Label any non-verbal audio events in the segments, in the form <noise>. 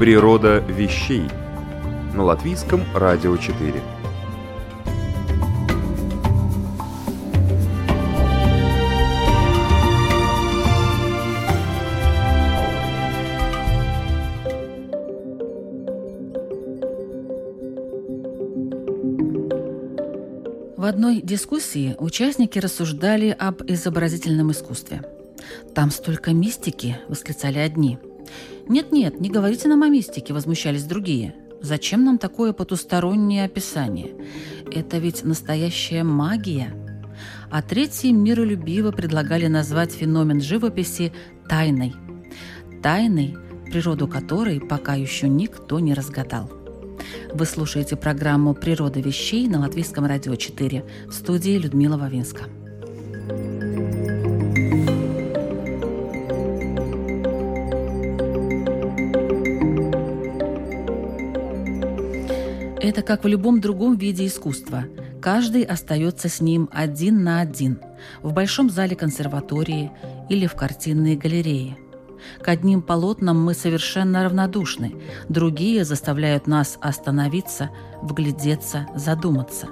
Природа вещей на латвийском радио 4. В одной дискуссии участники рассуждали об изобразительном искусстве. «Там столько мистики!» – восклицали одни – «Нет-нет, не говорите нам о мистике», – возмущались другие. «Зачем нам такое потустороннее описание? Это ведь настоящая магия». А третьи миролюбиво предлагали назвать феномен живописи тайной. Тайной, природу которой пока еще никто не разгадал. Вы слушаете программу «Природа вещей» на Латвийском радио 4 в студии Людмила Вавинска. Это как в любом другом виде искусства. Каждый остается с ним один на один в большом зале консерватории или в картинной галерее. К одним полотнам мы совершенно равнодушны, другие заставляют нас остановиться, вглядеться, задуматься.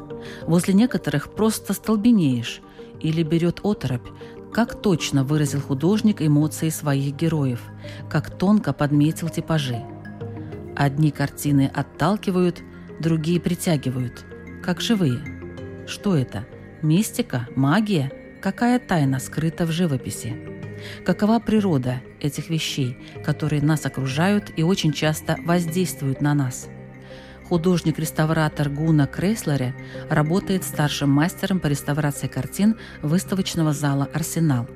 Возле некоторых просто столбенеешь или берет оторопь, как точно выразил художник эмоции своих героев, как тонко подметил типажи. Одни картины отталкивают, другие притягивают, как живые. Что это? Мистика? Магия? Какая тайна скрыта в живописи? Какова природа этих вещей, которые нас окружают и очень часто воздействуют на нас? Художник-реставратор Гуна Крейслере работает старшим мастером по реставрации картин выставочного зала «Арсенал».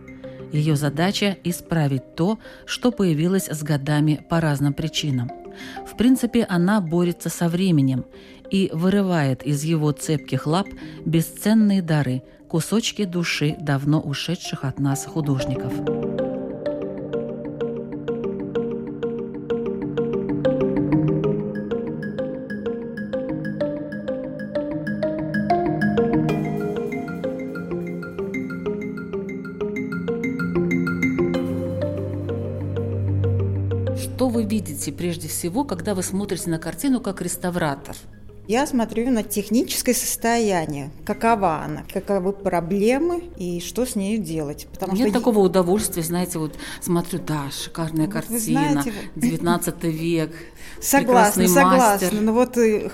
Ее задача – исправить то, что появилось с годами по разным причинам – в принципе, она борется со временем и вырывает из его цепких лап бесценные дары, кусочки души давно ушедших от нас художников. Видите прежде всего, когда вы смотрите на картину как реставратор? Я смотрю на техническое состояние, какова она, каковы проблемы и что с ней делать. Потому Нет что такого удовольствия, знаете, вот смотрю, да, шикарная вот картина, знаете, 19 век, Согласна, согласна. Но вот э,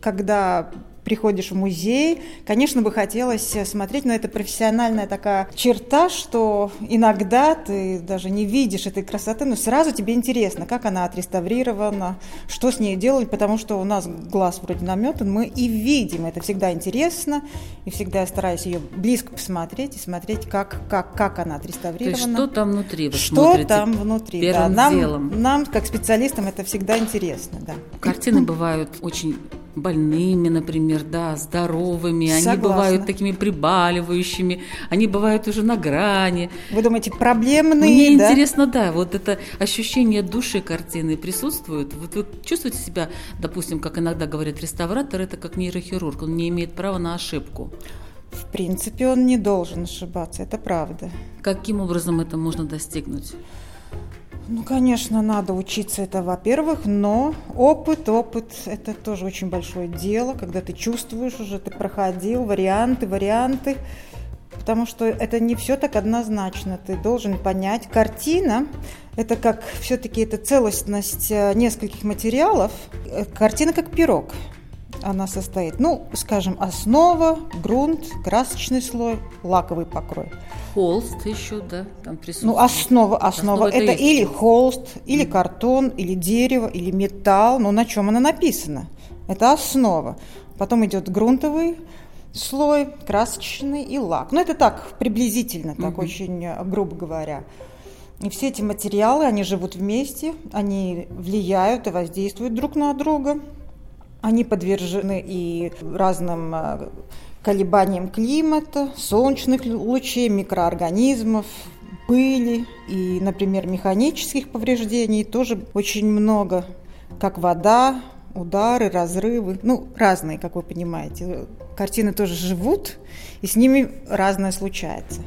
когда приходишь в музей, конечно бы хотелось смотреть, но это профессиональная такая черта, что иногда ты даже не видишь этой красоты, но сразу тебе интересно, как она отреставрирована, что с ней делать, потому что у нас глаз вроде наметан, мы и видим, это всегда интересно, и всегда я стараюсь ее близко посмотреть и смотреть, как, как, как она отреставрирована. То есть что там внутри вы Что смотрите там внутри, первым да. Нам, делом. нам, как специалистам, это всегда интересно, да. Картины бывают очень больными, например, да, здоровыми, Согласна. они бывают такими прибаливающими, они бывают уже на грани. Вы думаете, проблемные, Мне да? интересно, да, вот это ощущение души картины присутствует. Вот вы чувствуете себя, допустим, как иногда говорят реставратор, это как нейрохирург, он не имеет права на ошибку. В принципе, он не должен ошибаться, это правда. Каким образом это можно достигнуть? Ну, конечно, надо учиться это, во-первых, но опыт, опыт – это тоже очень большое дело, когда ты чувствуешь уже, ты проходил варианты, варианты, потому что это не все так однозначно. Ты должен понять, картина – это как все-таки это целостность э, нескольких материалов. Э, картина как пирог – она состоит? Ну, скажем, основа, грунт, красочный слой, лаковый покрой. Холст еще, да, там присутствует. Ну, основа, основа, основа это, это или холст, или картон, или дерево, или металл, но на чем она написана? Это основа. Потом идет грунтовый слой, красочный и лак. Ну, это так, приблизительно, так mm-hmm. очень э, грубо говоря. И все эти материалы, они живут вместе, они влияют и воздействуют друг на друга. Они подвержены и разным э, колебаниям климата, солнечных лучей, микроорганизмов, пыли и, например, механических повреждений тоже очень много, как вода, удары, разрывы, ну, разные, как вы понимаете. Картины тоже живут, и с ними разное случается.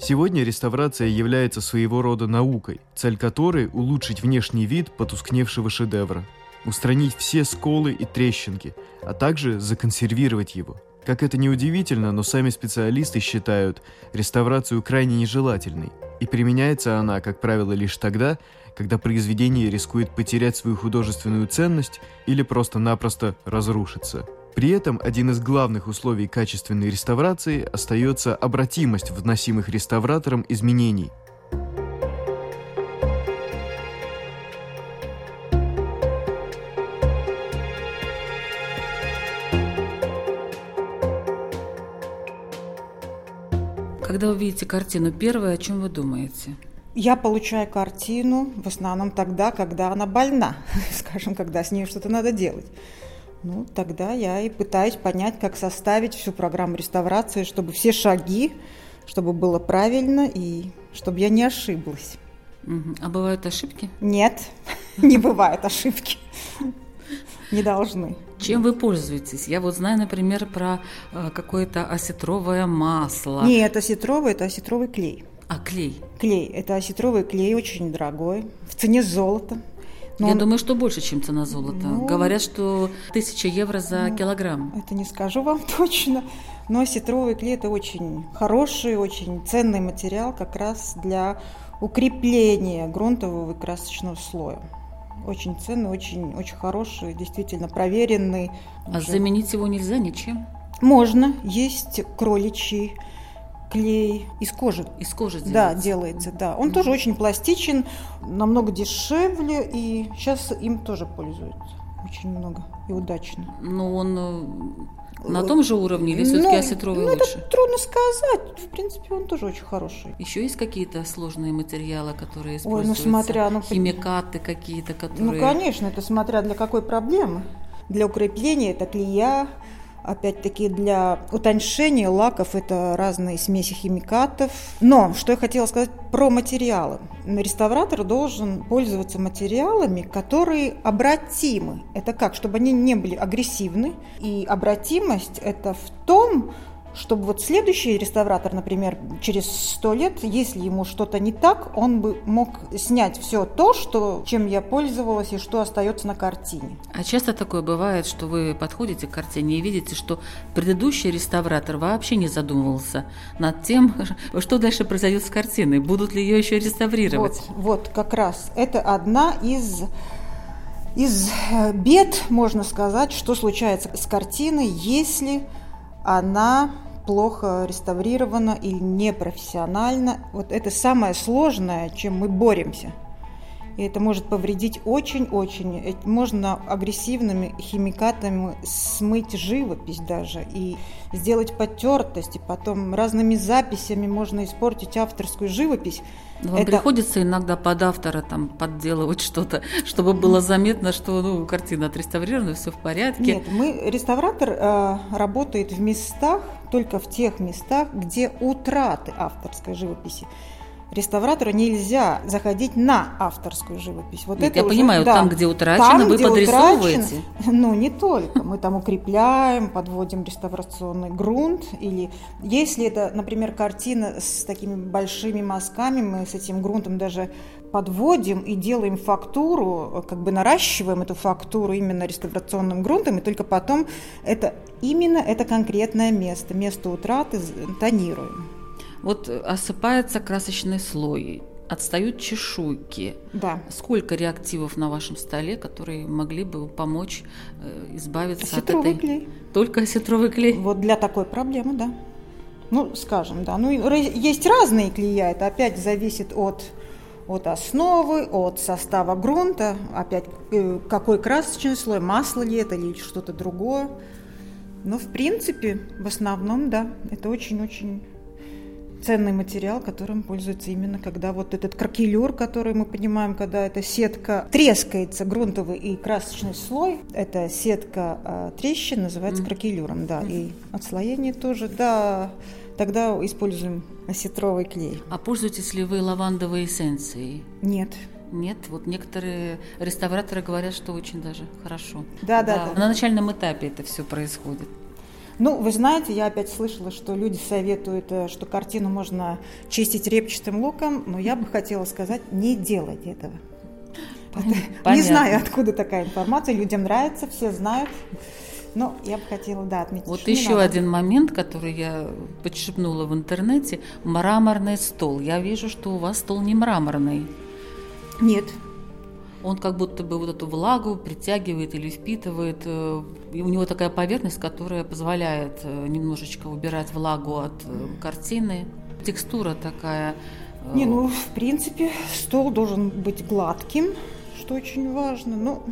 Сегодня реставрация является своего рода наукой, цель которой – улучшить внешний вид потускневшего шедевра, устранить все сколы и трещинки, а также законсервировать его. Как это ни удивительно, но сами специалисты считают реставрацию крайне нежелательной, и применяется она, как правило, лишь тогда, когда произведение рискует потерять свою художественную ценность или просто-напросто разрушиться – при этом один из главных условий качественной реставрации остается обратимость вносимых реставратором изменений. Когда вы видите картину, первое, о чем вы думаете? Я получаю картину в основном тогда, когда она больна, <laughs> скажем, когда с ней что-то надо делать. Ну, тогда я и пытаюсь понять, как составить всю программу реставрации, чтобы все шаги, чтобы было правильно и чтобы я не ошиблась. А бывают ошибки? Нет, <laughs> не бывает ошибки. <laughs> Не должны. Чем вы пользуетесь? Я вот знаю, например, про э, какое-то осетровое масло. Нет, осетровый – это осетровый клей. А клей? Клей. Это осетровый клей, очень дорогой, в цене золота. Но Я он... думаю, что больше, чем цена золота. Ну, Говорят, что тысяча евро за ну, килограмм. Это не скажу вам <laughs> точно. Но сетровый клей – это очень хороший, очень ценный материал как раз для укрепления грунтового и красочного слоя. Очень ценный, очень, очень хороший, действительно проверенный. А уже... заменить его нельзя ничем? Можно. Есть кроличий клей из кожи. Из кожи делается. Да, делается, да. Он mm-hmm. тоже очень пластичен, намного дешевле, и сейчас им тоже пользуются очень много и удачно. Но он э, на том же уровне или все-таки ну, осетровый ну, лучше? Это трудно сказать. В принципе, он тоже очень хороший. Еще есть какие-то сложные материалы, которые используются? Ой, ну смотря... Ну, Химикаты какие-то, которые... Ну, конечно, это смотря для какой проблемы. Для укрепления это клея, Опять-таки для утоньшения лаков это разные смеси химикатов. Но что я хотела сказать про материалы. Реставратор должен пользоваться материалами, которые обратимы. Это как? Чтобы они не были агрессивны. И обратимость это в том, чтобы вот следующий реставратор, например, через сто лет, если ему что-то не так, он бы мог снять все то, что, чем я пользовалась и что остается на картине. А часто такое бывает, что вы подходите к картине и видите, что предыдущий реставратор вообще не задумывался над тем, <laughs> что дальше произойдет с картиной, будут ли ее еще реставрировать. Вот, вот как раз это одна из из бед, можно сказать, что случается с картиной, если она плохо реставрирована или непрофессионально. Вот это самое сложное, чем мы боремся. И это может повредить очень-очень. Можно агрессивными химикатами смыть живопись даже и сделать потертость, и потом разными записями можно испортить авторскую живопись. Вам это... приходится иногда под автора там подделывать что-то, чтобы было заметно, что ну, картина отреставрирована, все в порядке. Нет, мы реставратор э, работает в местах, только в тех местах, где утраты авторской живописи реставратору нельзя заходить на авторскую живопись. Вот Нет, это я уже, понимаю, да, там, где утрачено, там, вы где подрисовываете. Утрачено, ну, не только. Мы там укрепляем, подводим реставрационный грунт. Или если это, например, картина с такими большими мазками, мы с этим грунтом даже подводим и делаем фактуру, как бы наращиваем эту фактуру именно реставрационным грунтом, и только потом это именно это конкретное место, место утраты тонируем. Вот осыпается красочный слой, отстают чешуйки. Да. Сколько реактивов на вашем столе, которые могли бы помочь э, избавиться осетровый от этой... клей. Только осетровый клей? Вот для такой проблемы, да. Ну, скажем, да. Ну, есть разные клея, это опять зависит от от основы, от состава грунта, опять э, какой красочный слой, масло ли это или что-то другое. Но в принципе, в основном, да, это очень-очень ценный материал, которым пользуются именно когда вот этот кракелюр, который мы понимаем, когда эта сетка трескается, грунтовый и красочный слой, эта сетка э, трещин называется mm. кракелюром, да, mm. и отслоение тоже, да, тогда используем осетровый клей. А пользуетесь ли вы лавандовой эссенцией? Нет. Нет, вот некоторые реставраторы говорят, что очень даже хорошо. Да, да, да. да. На начальном этапе это все происходит. Ну, вы знаете, я опять слышала, что люди советуют, э, что картину можно чистить репчатым луком, но я бы хотела сказать, не делайте этого. Понятно. Не знаю, откуда такая информация, людям нравится, все знают. Но я бы хотела, да, отметить. Вот еще надо. один момент, который я подшепнула в интернете. Мраморный стол. Я вижу, что у вас стол не мраморный. Нет, он как будто бы вот эту влагу притягивает или впитывает. Э, и у него такая поверхность, которая позволяет э, немножечко убирать влагу от э, картины. Текстура такая. Не, ну, в принципе, стол должен быть гладким, что очень важно. Ну,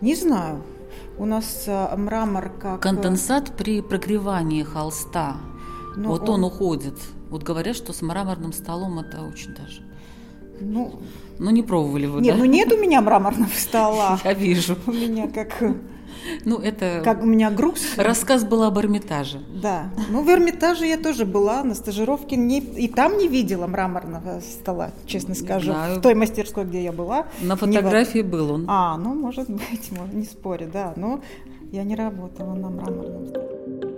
не знаю. У нас мрамор как... Конденсат при прогревании холста. Но вот он... он уходит. Вот говорят, что с мраморным столом это очень даже ну, ну не пробовали вы, Нет, да? ну нет у меня мраморного стола. <laughs> Я вижу. У меня как... Ну, это... Как у меня груз. Рассказ был об Эрмитаже. Да. Ну, в Эрмитаже я тоже была на стажировке. Не, и там не видела мраморного стола, честно скажу. Знаю. В той мастерской, где я была. На фотографии не... был он. А, ну, может быть, <laughs> не спорю, да. Но я не работала на мраморном столе.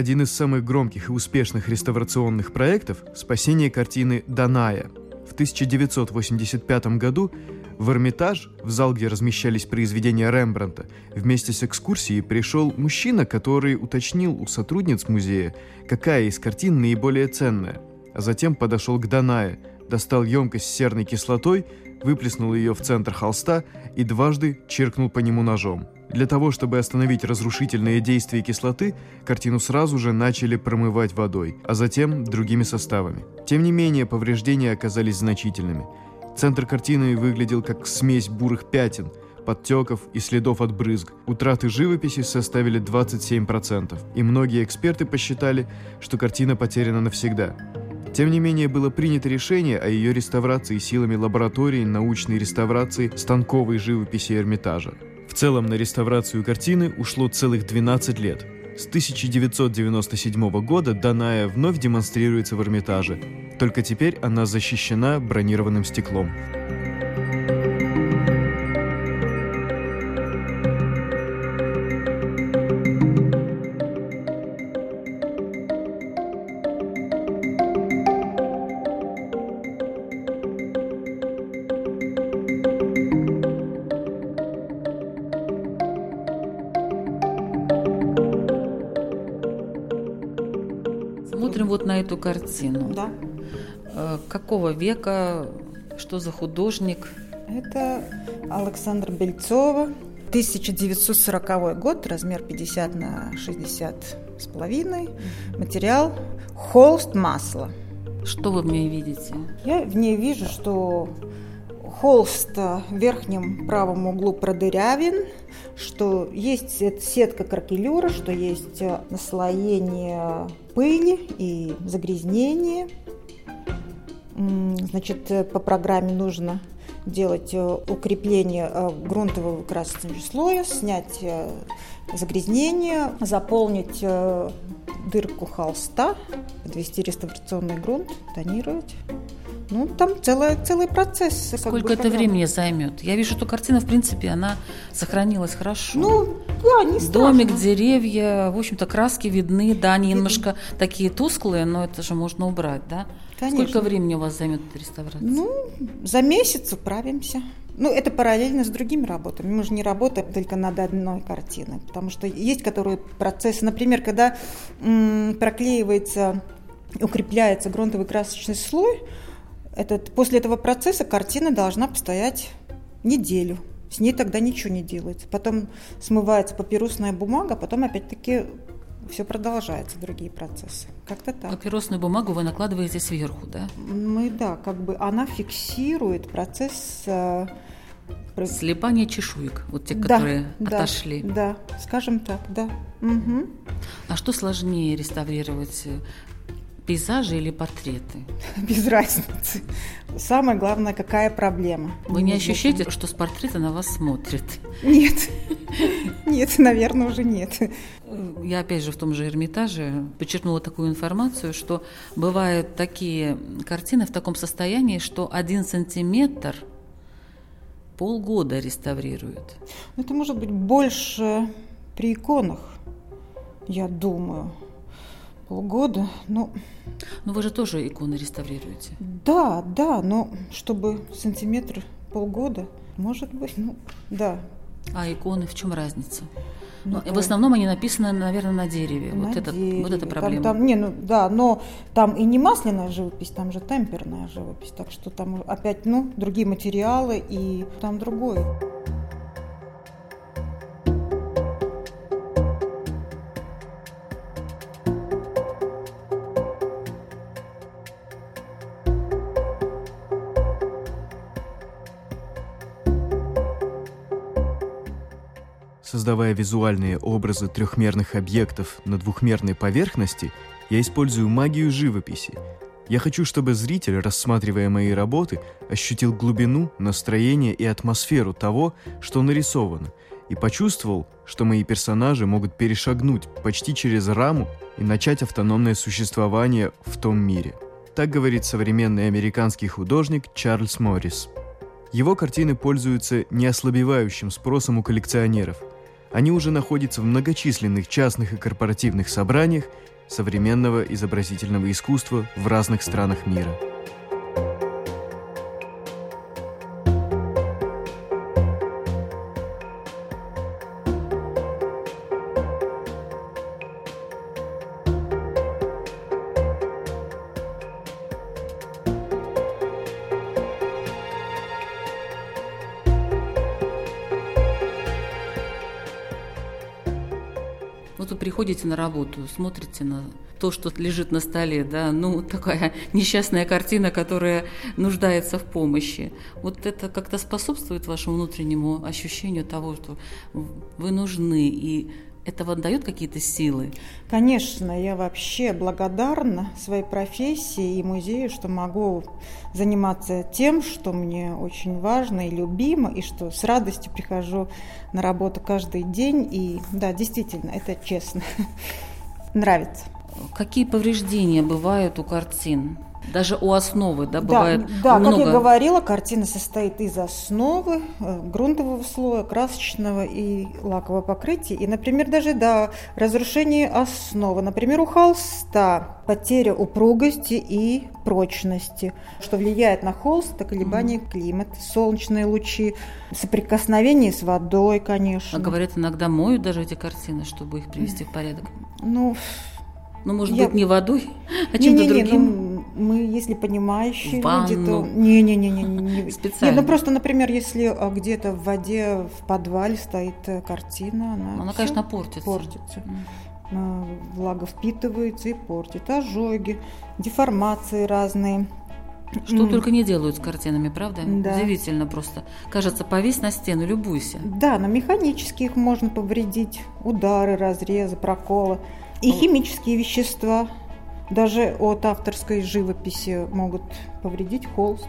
Один из самых громких и успешных реставрационных проектов – спасение картины «Даная». В 1985 году в Эрмитаж, в зал, где размещались произведения Рембранта, вместе с экскурсией пришел мужчина, который уточнил у сотрудниц музея, какая из картин наиболее ценная, а затем подошел к Данае, достал емкость с серной кислотой, выплеснул ее в центр холста и дважды чиркнул по нему ножом – для того, чтобы остановить разрушительные действия кислоты, картину сразу же начали промывать водой, а затем другими составами. Тем не менее, повреждения оказались значительными. Центр картины выглядел как смесь бурых пятен, подтеков и следов от брызг. Утраты живописи составили 27%, и многие эксперты посчитали, что картина потеряна навсегда. Тем не менее, было принято решение о ее реставрации силами лаборатории научной реставрации станковой живописи Эрмитажа. В целом на реставрацию картины ушло целых 12 лет. С 1997 года Даная вновь демонстрируется в Эрмитаже, только теперь она защищена бронированным стеклом. Эту картину. Да. Э, какого века? Что за художник? Это Александр Бельцова. 1940 год, размер 50 на 60 с половиной. Материал холст масла. Что вы в ней видите? Я в ней вижу, что холст в верхнем правом углу продырявен, что есть сетка кракелюра, что есть наслоение пыли и загрязнения. Значит, по программе нужно делать э, укрепление э, грунтового красочного слоя, снять э, загрязнение, заполнить дырку холста, подвести реставрационный грунт, тонировать. Ну, там целый, целый процесс. Сколько бы, это времени займет? Я вижу, что картина, в принципе, она сохранилась хорошо. Ну, да, не страшно. Домик, деревья, в общем-то, краски видны, да, они немножко такие тусклые, но это же можно убрать, да? Конечно. Сколько времени у вас займет эта реставрация? Ну, за месяц управимся. Ну, это параллельно с другими работами. Мы же не работаем только над одной картиной, потому что есть которые процессы, например, когда м, проклеивается, укрепляется грунтовый красочный слой, этот, после этого процесса картина должна постоять неделю. С ней тогда ничего не делается. Потом смывается папирусная бумага, потом опять-таки все продолжается, другие процессы. Как-то так. Папиросную бумагу вы накладываете сверху, да? Мы, да, как бы она фиксирует процесс... Э, Слепание чешуек, вот те, да, которые да, отошли. Да, скажем так, да. Угу. А что сложнее реставрировать? Пейзажи или портреты? <laughs> Без разницы. Самое главное, какая проблема. Вы не ощущаете, что с портрета на вас смотрят? Нет. <laughs> Нет, наверное, уже нет. Я опять же в том же Эрмитаже подчеркнула такую информацию, что бывают такие картины в таком состоянии, что один сантиметр полгода реставрируют. Это может быть больше при иконах, я думаю полгода, ну... Но вы же тоже иконы реставрируете. Да, да, но чтобы сантиметр полгода, может быть, ну, да. А иконы, в чем разница? Ну, в основном они написаны, наверное, на дереве. На вот, это, дереве. вот это проблема. Там, там, не, ну, да, но там и не масляная живопись, там же темперная живопись. Так что там опять, ну, другие материалы и там другое. Создавая визуальные образы трехмерных объектов на двухмерной поверхности, я использую магию живописи. Я хочу, чтобы зритель, рассматривая мои работы, ощутил глубину, настроение и атмосферу того, что нарисовано, и почувствовал, что мои персонажи могут перешагнуть почти через раму и начать автономное существование в том мире. Так говорит современный американский художник Чарльз Моррис. Его картины пользуются неослабевающим спросом у коллекционеров – они уже находятся в многочисленных частных и корпоративных собраниях современного изобразительного искусства в разных странах мира. Приходите на работу, смотрите на то, что лежит на столе, да, ну, такая <laughs> несчастная картина, которая нуждается в помощи. Вот это как-то способствует вашему внутреннему ощущению того, что вы нужны, и это вот дает какие-то силы? Конечно, я вообще благодарна своей профессии и музею, что могу заниматься тем, что мне очень важно и любимо, и что с радостью прихожу на работу каждый день. И да, действительно, это честно. <laughs> Нравится. Какие повреждения бывают у картин? Даже у основы, да, бывает да, много... как я говорила, картина состоит из основы, э, грунтового слоя, красочного и лакового покрытия. И, например, даже до разрушения основы. Например, у холста потеря упругости и прочности, что влияет на холст, это колебания mm. климата, солнечные лучи, соприкосновение с водой, конечно. А говорят, иногда моют даже эти картины, чтобы их привести в порядок. Ну, ну, может я... быть, не водой, а чем-то другим? Ну, мы, если понимающие в люди, то... Не-не-не. не <laughs> Специально. Нет, ну, просто, например, если а, где-то в воде, в подвале стоит э, картина, она... Она, конечно, портится. Портится. Mm. Влага впитывается и портит. Ожоги, деформации разные. Что mm. только не делают с картинами, правда? Да. Удивительно просто. Кажется, повесь на стену, любуйся. Да, но механически их можно повредить. Удары, разрезы, проколы. И химические вещества даже от авторской живописи могут повредить холст.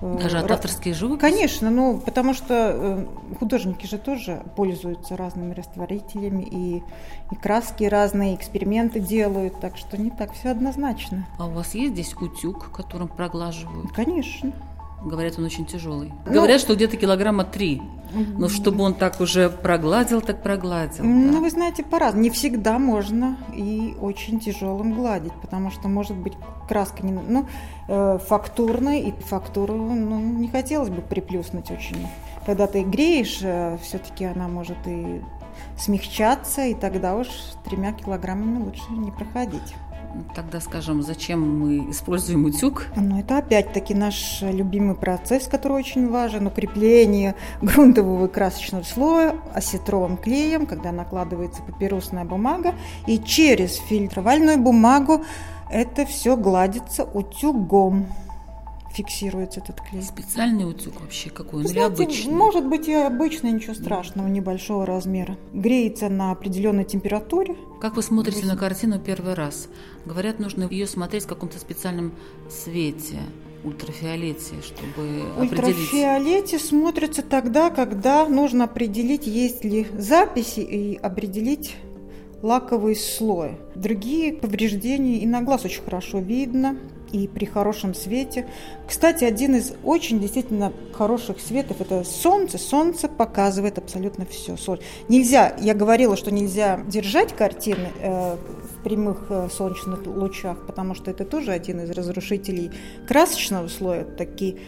Даже от авторской живописи? Конечно, ну, потому что э, художники же тоже пользуются разными растворителями, и, и краски разные, эксперименты делают, так что не так все однозначно. А у вас есть здесь утюг, которым проглаживают? Конечно. Говорят, он очень тяжелый. Ну, Говорят, что где-то килограмма три. Но чтобы он так уже прогладил, так прогладил. Ну, да. вы знаете, по-разному. Не всегда можно и очень тяжелым гладить, потому что, может быть, краска не... Ну, э, фактурная, и фактуру ну, не хотелось бы приплюснуть очень. Когда ты греешь, э, все-таки она может и смягчаться, и тогда уж тремя килограммами лучше не проходить. Тогда скажем, зачем мы используем утюг? Ну, это опять-таки наш любимый процесс, который очень важен. Укрепление <laughs> грунтового красочного слоя осетровым клеем, когда накладывается папиросная бумага. И через фильтровальную бумагу это все гладится утюгом. Фиксируется этот клей. Специальный утюг вообще какой? Он или знаете, обычный? Может быть и обычный, ничего страшного, небольшого размера. Греется на определенной температуре. Как вы смотрите на картину первый раз? Говорят, нужно ее смотреть в каком-то специальном свете, ультрафиолете, чтобы определить. Ультрафиолете смотрится тогда, когда нужно определить, есть ли записи и определить лаковый слой. Другие повреждения и на глаз очень хорошо видно, и при хорошем свете. Кстати, один из очень действительно хороших светов – это солнце. Солнце показывает абсолютно все. Нельзя, я говорила, что нельзя держать картины э, в прямых э, солнечных лучах, потому что это тоже один из разрушителей красочного слоя. Такие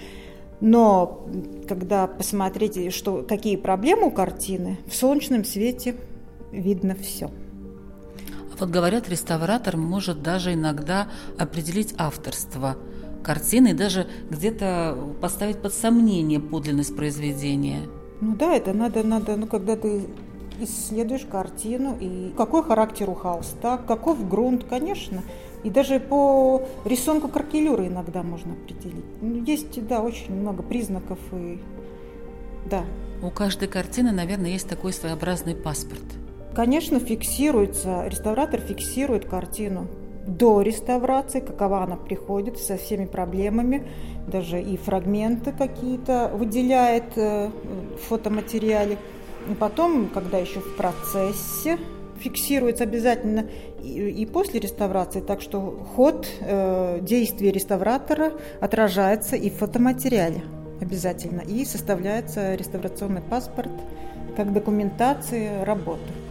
но когда посмотрите, что, какие проблемы у картины, в солнечном свете видно все. Вот говорят, реставратор может даже иногда определить авторство картины и даже где-то поставить под сомнение подлинность произведения. Ну да, это надо, надо, ну когда ты исследуешь картину и какой характер у холста, каков грунт, конечно. И даже по рисунку кракелюры иногда можно определить. Ну, есть, да, очень много признаков и да. У каждой картины, наверное, есть такой своеобразный паспорт. Конечно, фиксируется, реставратор фиксирует картину до реставрации, какова она приходит, со всеми проблемами, даже и фрагменты какие-то выделяет э, в фотоматериале. И потом, когда еще в процессе, фиксируется обязательно и, и после реставрации, так что ход э, действия реставратора отражается и в фотоматериале обязательно, и составляется реставрационный паспорт как документация работы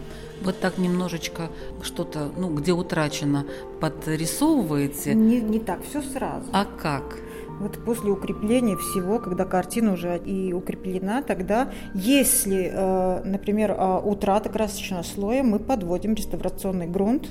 вот так немножечко что-то, ну, где утрачено, подрисовываете? Не, не так, все сразу. А как? Вот после укрепления всего, когда картина уже и укреплена, тогда, если, э, например, э, утрата красочного слоя, мы подводим реставрационный грунт,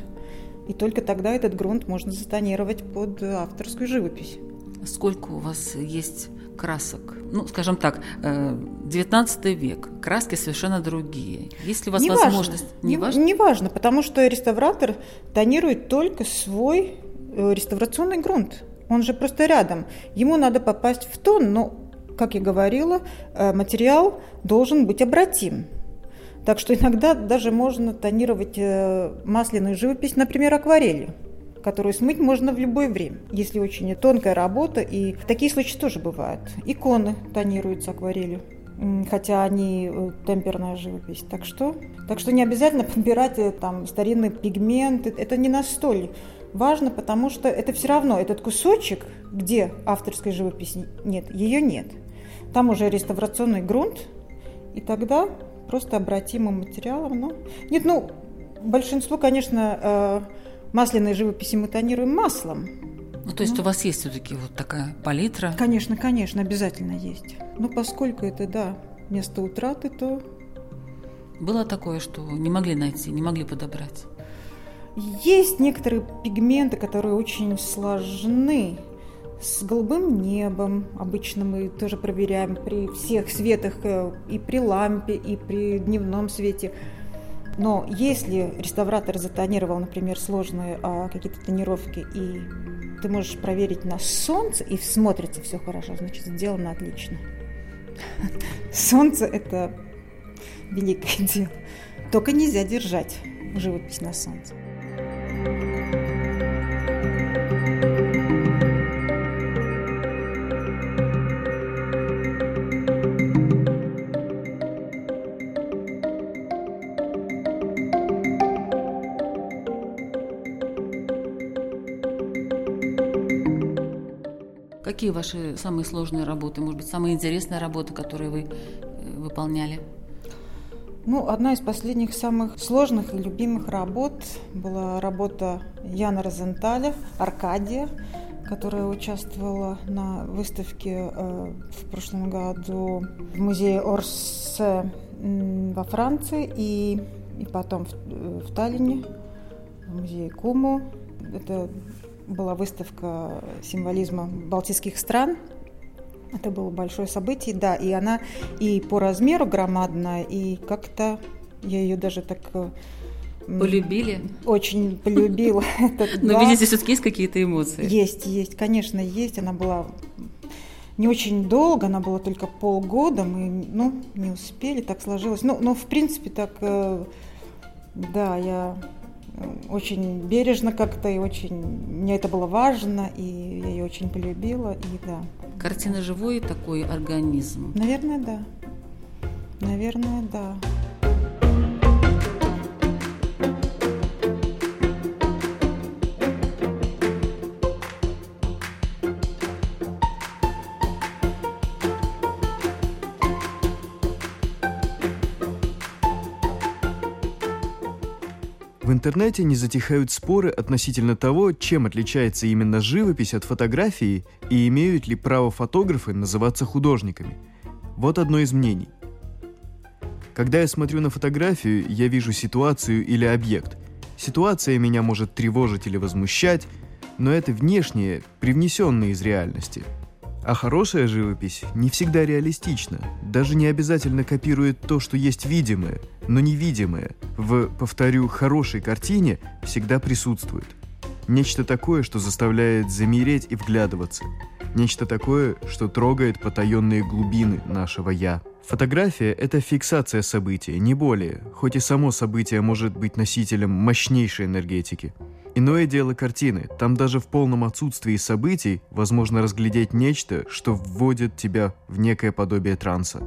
и только тогда этот грунт можно затонировать под авторскую живопись. Сколько у вас есть красок. Ну, скажем так, 19 век, краски совершенно другие. Есть ли у вас не возможность? Важно. Не, важно? Не важно, потому что реставратор тонирует только свой э, реставрационный грунт. Он же просто рядом. Ему надо попасть в тон, но, как я говорила, э, материал должен быть обратим. Так что иногда даже можно тонировать э, масляную живопись, например, акварелью которую смыть можно в любое время, если очень тонкая работа. И такие случаи тоже бывают. Иконы тонируются акварелью хотя они э, темперная живопись. Так что, так что не обязательно <laughs> подбирать э, там старинные пигменты. Это не настолько важно, потому что это все равно этот кусочек, где авторской живописи нет, ее нет. Там уже реставрационный грунт, и тогда просто обратимым материалом. Ну, нет, ну, большинство, конечно, э, масляной живописи мы тонируем маслом. Ну, то есть ну, у вас есть все-таки вот такая палитра? Конечно, конечно, обязательно есть. Но поскольку это, да, место утраты, то... Было такое, что не могли найти, не могли подобрать? Есть некоторые пигменты, которые очень сложны. С голубым небом обычно мы тоже проверяем при всех светах, э, и при лампе, и при дневном свете. Но если реставратор затонировал, например, сложные а, какие-то тонировки, и ты можешь проверить на солнце, и смотрится все хорошо, значит, сделано отлично. Солнце – это великое дело. Только нельзя держать живопись на солнце. Ваши самые сложные работы, может быть, самые интересные работы, которые вы э, выполняли? Ну, одна из последних самых сложных и любимых работ была работа Яна Розенталя «Аркадия», которая участвовала на выставке э, в прошлом году в музее Орсе во Франции и, и потом в, в Таллине, в музее Куму. Это была выставка символизма балтийских стран. Это было большое событие, да, и она и по размеру громадная, и как-то я ее даже так э, Полюбили? Очень полюбила. <laughs> Но видите, все-таки есть какие-то эмоции? Есть, есть, конечно, есть. Она была не очень долго, она была только полгода, мы, ну, не успели, так сложилось. Ну, но, в принципе, так, э, да, я очень бережно как-то, и очень, мне это было важно, и я ее очень полюбила, и да. Картина живой такой организм? Наверное, да. Наверное, да. В интернете не затихают споры относительно того, чем отличается именно живопись от фотографии и имеют ли право фотографы называться художниками. Вот одно из мнений. Когда я смотрю на фотографию, я вижу ситуацию или объект. Ситуация меня может тревожить или возмущать, но это внешнее, привнесенное из реальности – а хорошая живопись не всегда реалистична, даже не обязательно копирует то, что есть видимое, но невидимое. В, повторю, хорошей картине всегда присутствует. Нечто такое, что заставляет замереть и вглядываться. Нечто такое, что трогает потаенные глубины нашего «я». Фотография – это фиксация события, не более, хоть и само событие может быть носителем мощнейшей энергетики – Иное дело картины. Там даже в полном отсутствии событий возможно разглядеть нечто, что вводит тебя в некое подобие транса.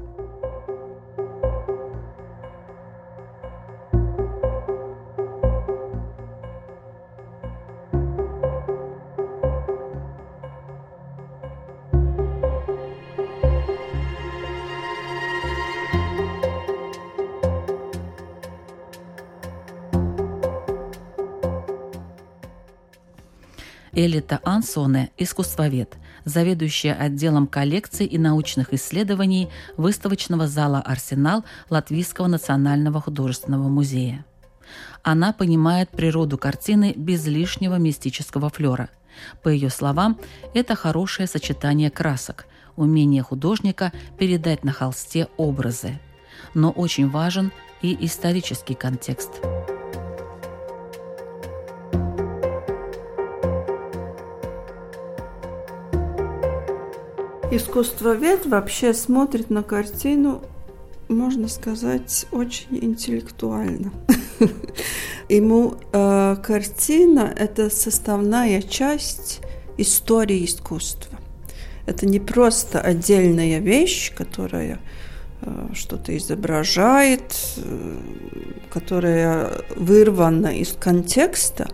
Элита Ансоне – искусствовед, заведующая отделом коллекций и научных исследований выставочного зала «Арсенал» Латвийского национального художественного музея. Она понимает природу картины без лишнего мистического флера. По ее словам, это хорошее сочетание красок, умение художника передать на холсте образы. Но очень важен и исторический контекст – Искусствовед вообще смотрит на картину, можно сказать, очень интеллектуально. <laughs> Ему э, картина – это составная часть истории искусства. Это не просто отдельная вещь, которая э, что-то изображает, э, которая вырвана из контекста,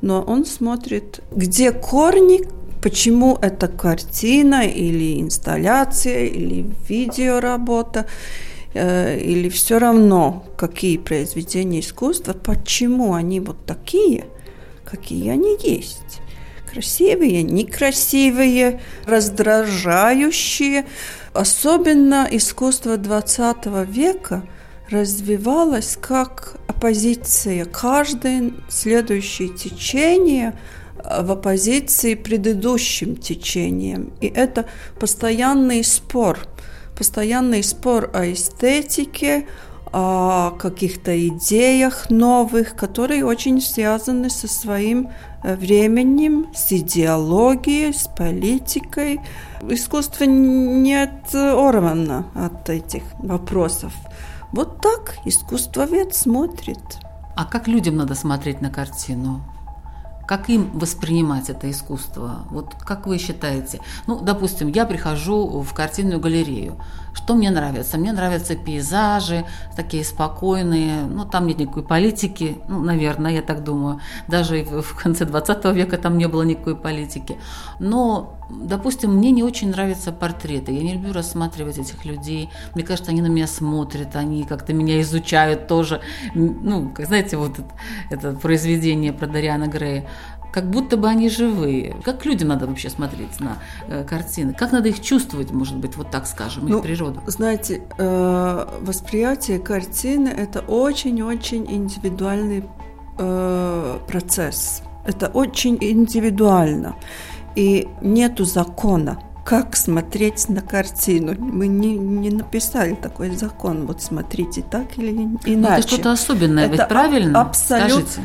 но он смотрит, где корни почему эта картина или инсталляция или видеоработа э, или все равно какие произведения искусства, почему они вот такие, какие они есть. Красивые, некрасивые, раздражающие. Особенно искусство 20 века развивалось как оппозиция. Каждое следующее течение – в оппозиции предыдущим течениям. И это постоянный спор, постоянный спор о эстетике, о каких-то идеях новых, которые очень связаны со своим э, временем, с идеологией, с политикой. Искусство не оторвано от этих вопросов. Вот так искусствовед смотрит. А как людям надо смотреть на картину? Как им воспринимать это искусство? Вот как вы считаете? Ну, допустим, я прихожу в картинную галерею. Что мне нравится? Мне нравятся пейзажи, такие спокойные. Ну, там нет никакой политики, ну, наверное, я так думаю. Даже в конце 20 века там не было никакой политики. Но допустим, мне не очень нравятся портреты. Я не люблю рассматривать этих людей. Мне кажется, они на меня смотрят, они как-то меня изучают тоже. Ну, как знаете, вот это, это произведение про Дариана Грея как будто бы они живые. Как людям надо вообще смотреть на э, картины? Как надо их чувствовать, может быть, вот так скажем, ну, их природу? Знаете, э, восприятие картины – это очень-очень индивидуальный э, процесс. Это очень индивидуально. И нету закона, как смотреть на картину. Мы не, не написали такой закон, вот смотрите так или иначе. Но это что-то особенное, это ведь правильно? Абсолютно.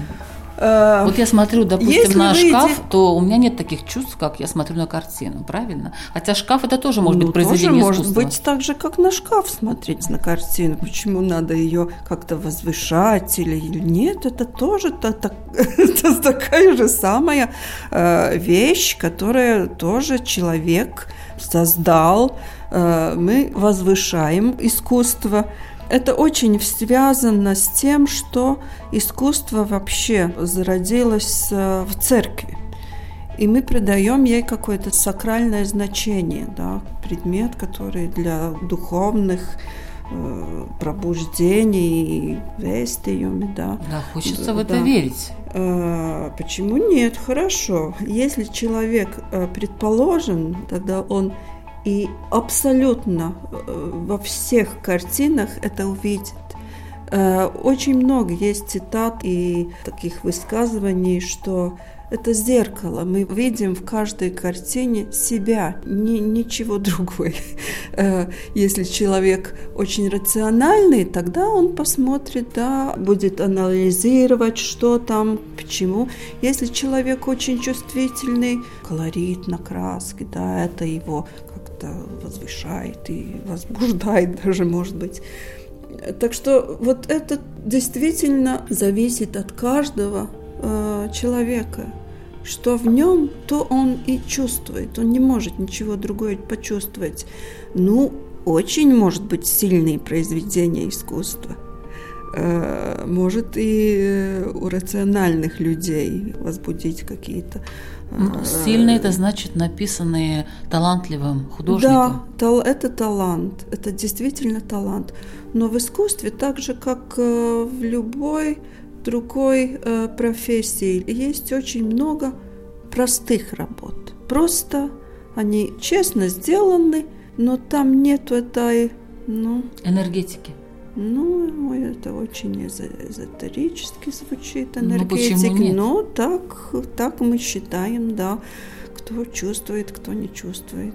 Э, вот я смотрю, допустим, Если на шкаф, иди... то у меня нет таких чувств, как я смотрю на картину, правильно? Хотя шкаф это тоже может ну, быть произведение тоже искусства. может быть так же, как на шкаф смотреть на картину. Почему надо ее как-то возвышать или, или нет? Это тоже та, та, <laughs> это такая же самая э, вещь, которая тоже человек создал. Э, мы возвышаем искусство. Это очень связано с тем, что искусство вообще зародилось э, в церкви. И мы придаем ей какое-то сакральное значение, да, предмет, который для духовных э, пробуждений, вестиями, да. Да, хочется в это верить. Э, почему нет? Хорошо. Если человек э, предположен, тогда он и абсолютно э, во всех картинах это увидит. Э, очень много есть цитат и таких высказываний, что это зеркало. Мы видим в каждой картине себя, ни, ничего другое. <laughs> Э, если человек очень рациональный, тогда он посмотрит, да, будет анализировать, что там, почему. Если человек очень чувствительный, колорит на краске, да, это его как-то возвышает и возбуждает <laughs> даже, может быть. Так что вот это действительно зависит от каждого э, человека. Что в нем, то он и чувствует. Он не может ничего другое почувствовать. Ну, очень может быть сильные произведения искусства. Э, может и у рациональных людей возбудить какие-то ну, Сильно это значит написанные талантливым художником. Да, это талант, это действительно талант. Но в искусстве, так же как э, в любой другой э, профессии, есть очень много простых работ. Просто они честно сделаны, но там нет этой... Ну, энергетики. Ну, это очень эзотерически звучит, ну, энергетик. Ну, но так, так мы считаем, да, кто чувствует, кто не чувствует.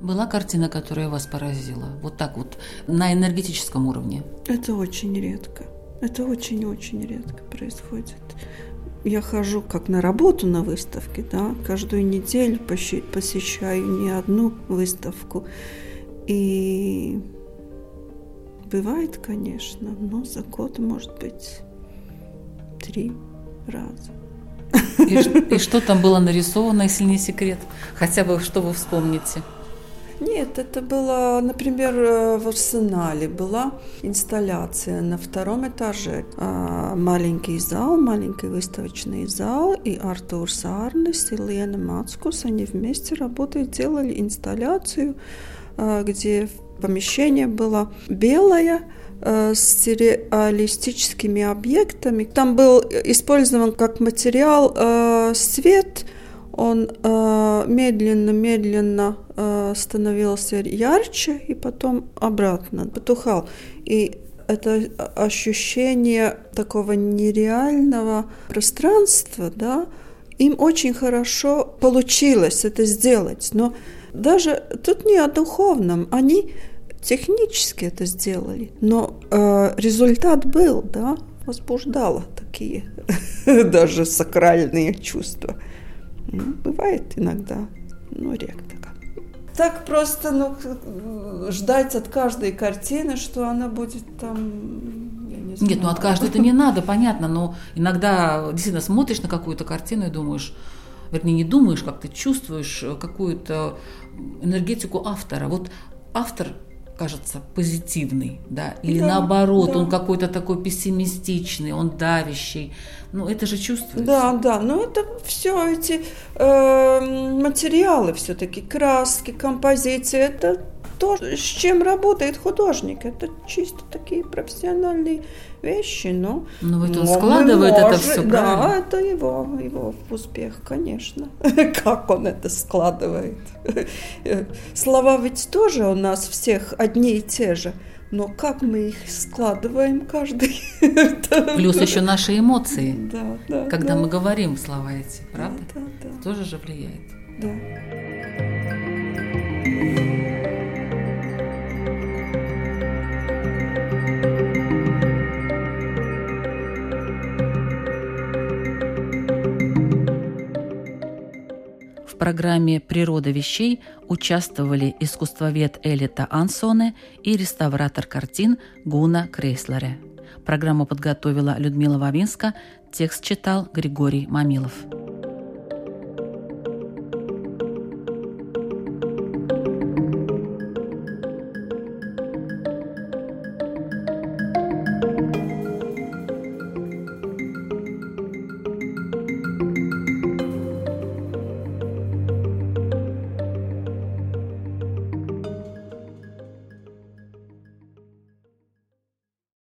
Была картина, которая вас поразила? Вот так вот, на энергетическом уровне? Это очень редко. Это очень-очень редко происходит. Я хожу как на работу на выставке, да, каждую неделю посещаю не одну выставку. И бывает, конечно, но за год может быть три раза. И, и что там было нарисовано, если не секрет? Хотя бы что вы вспомните? Нет, это было, например, э, в Арсенале была инсталляция на втором этаже. А, маленький зал, маленький выставочный зал, и Артур Сарнес и Лена Мацкус, они вместе работают, делали инсталляцию где помещение было белое, э, с реалистическими объектами. Там был использован как материал э, свет, он медленно-медленно становился ярче и потом обратно потухал. И это ощущение такого нереального пространства, да, им очень хорошо получилось это сделать, но даже тут не о духовном, они технически это сделали, но э, результат был, да, возбуждало такие <laughs> даже сакральные чувства. Ну, бывает иногда, но редко. Так просто ну, ждать от каждой картины, что она будет там не знаю. Нет, ну от каждой это не надо, понятно, но иногда действительно смотришь на какую-то картину и думаешь, вернее, не думаешь, как ты чувствуешь какую-то энергетику автора. Вот автор кажется позитивный, да, или Да, наоборот, да. он какой-то такой пессимистичный, он давящий. Ну, это же чувствуется. Да, да, но это все эти э, материалы все-таки, краски, композиции, это то, с чем работает художник. Это чисто такие профессиональные вещи, но... Ну, вот он но мы складывает это все Да, правильно. это его, его успех, конечно. <laughs> Как он это складывает. <laughs> Слова ведь тоже у нас всех одни и те же. Но как мы их складываем каждый? <laughs> Плюс еще наши эмоции, Да, да. когда да. мы говорим слова эти, правда? Да, да, Тоже же влияет. да. В программе «Природа вещей» участвовали искусствовед Элита Ансоне и реставратор картин Гуна Крейслере. Программу подготовила Людмила Вавинска, текст читал Григорий Мамилов.